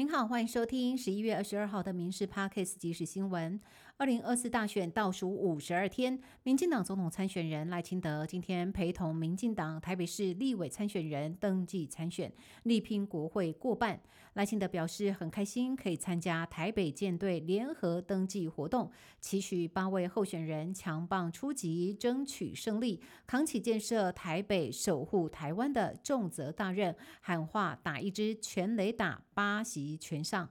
您好，欢迎收听十一月二十二号的《民事 Parkes 即时新闻》。二零二四大选倒数五十二天，民进党总统参选人赖清德今天陪同民进党台北市立委参选人登记参选，力拼国会过半。赖清德表示很开心可以参加台北舰队联合登记活动，期许八位候选人强棒出击，争取胜利，扛起建设台北、守护台湾的重责大任，喊话打一支全雷打，八席全上。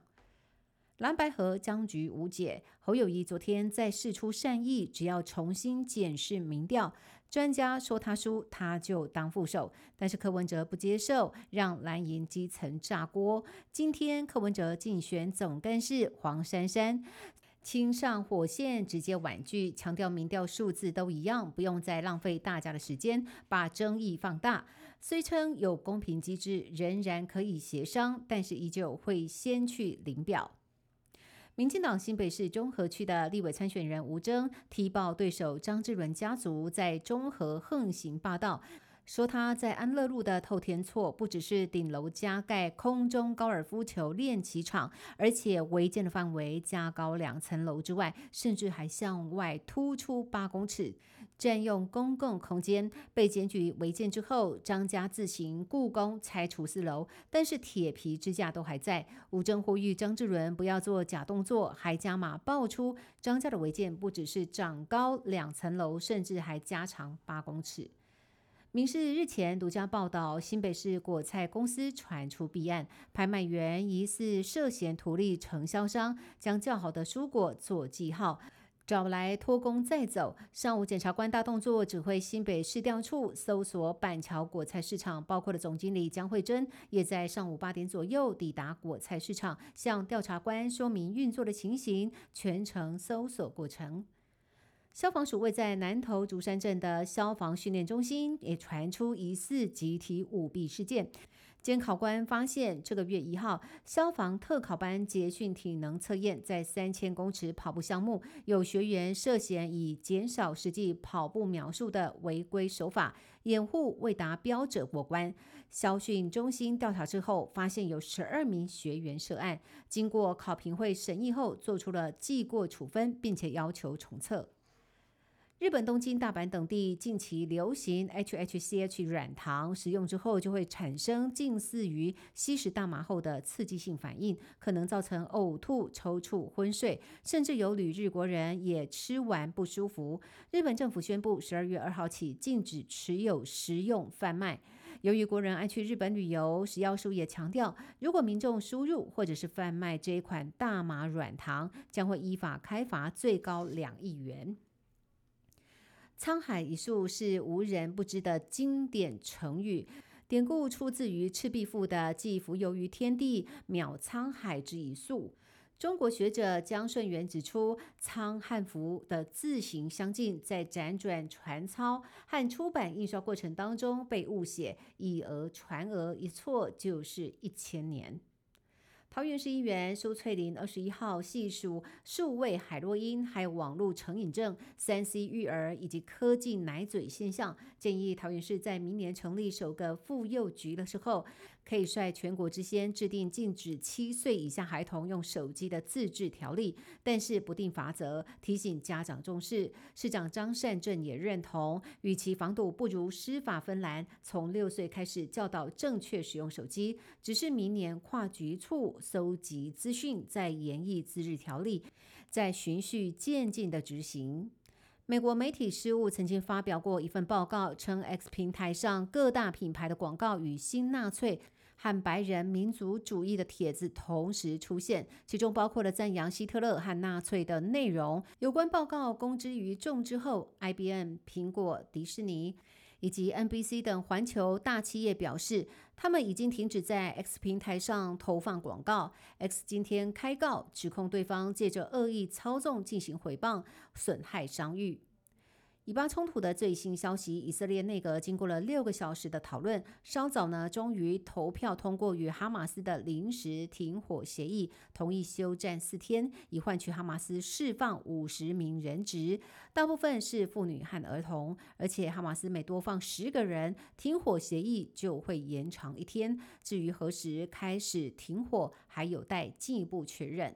蓝白河僵局无解，侯友谊昨天再释出善意，只要重新检视民调，专家说他输，他就当副手。但是柯文哲不接受，让蓝营基层炸锅。今天柯文哲竞选总干事黄珊珊亲上火线，直接婉拒，强调民调数字都一样，不用再浪费大家的时间，把争议放大。虽称有公平机制，仍然可以协商，但是依旧会先去领表。民进党新北市中和区的立委参选人吴征踢爆对手张志伦家族在中和横行霸道。说他在安乐路的透天厝不只是顶楼加盖空中高尔夫球练习场，而且违建的范围加高两层楼之外，甚至还向外突出八公尺，占用公共空间。被检举违建之后，张家自行故宫拆除四楼，但是铁皮支架都还在。吴征呼吁张志伦不要做假动作，还加码爆出张家的违建不只是长高两层楼，甚至还加长八公尺。民事日前独家报道，新北市果菜公司传出弊案，拍卖员疑似涉嫌图利承销商，将较好的蔬果做记号，找来托工再走。上午检察官大动作，指挥新北市调处搜索板桥果菜市场，包括的总经理江慧珍，也在上午八点左右抵达果菜市场，向调查官说明运作的情形，全程搜索过程。消防署位在南投竹山镇的消防训练中心也传出疑似集体舞弊事件。监考官发现，这个月一号，消防特考班捷训体能测验在三千公尺跑步项目，有学员涉嫌以减少实际跑步秒数的违规手法，掩护未达标者过关。消训中心调查之后，发现有十二名学员涉案，经过考评会审议后，做出了记过处分，并且要求重测。日本东京、大阪等地近期流行 HHCH 软糖，使用之后就会产生近似于吸食大麻后的刺激性反应，可能造成呕吐、抽搐、昏睡，甚至有旅日国人也吃完不舒服。日本政府宣布，十二月二号起禁止持有、食用、贩卖。由于国人爱去日本旅游，食药署也强调，如果民众输入或者是贩卖这一款大麻软糖，将会依法开罚最高两亿元。沧海一粟是无人不知的经典成语，典故出自于《赤壁赋》的“寄蜉蝣于天地，渺沧海之一粟”。中国学者江顺元指出，“沧”汉服的字形相近，在辗转传抄和出版印刷过程当中被误写，以讹传讹，一错就是一千年。桃园市议员苏翠玲二十一号细数数位海洛因，还有网络成瘾症、三 C 育儿以及科技奶嘴现象，建议桃园市在明年成立首个妇幼局的时候。可以率全国之先制定禁止七岁以下孩童用手机的自治条例，但是不定罚则，提醒家长重视。市长张善政也认同，与其防堵，不如施法芬兰，从六岁开始教导正确使用手机。只是明年跨局处搜集资讯，再研议自治条例，再循序渐进的执行。美国媒体事务曾经发表过一份报告，称 X 平台上各大品牌的广告与新纳粹。和白人民族主义的帖子同时出现，其中包括了赞扬希特勒和纳粹的内容。有关报告公之于众之后，IBM、苹果、迪士尼以及 NBC 等环球大企业表示，他们已经停止在 X 平台上投放广告。X 今天开告指控对方借着恶意操纵进行回谤，损害商誉。以巴冲突的最新消息，以色列内阁经过了六个小时的讨论，稍早呢，终于投票通过与哈马斯的临时停火协议，同意休战四天，以换取哈马斯释放五十名人质，大部分是妇女和儿童。而且哈马斯每多放十个人，停火协议就会延长一天。至于何时开始停火，还有待进一步确认。